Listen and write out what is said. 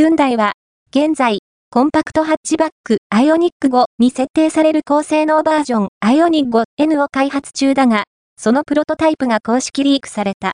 ヒュンダイは、現在、コンパクトハッチバックアイオニック5に設定される高性能バージョンアイオニック 5N を開発中だが、そのプロトタイプが公式リークされた。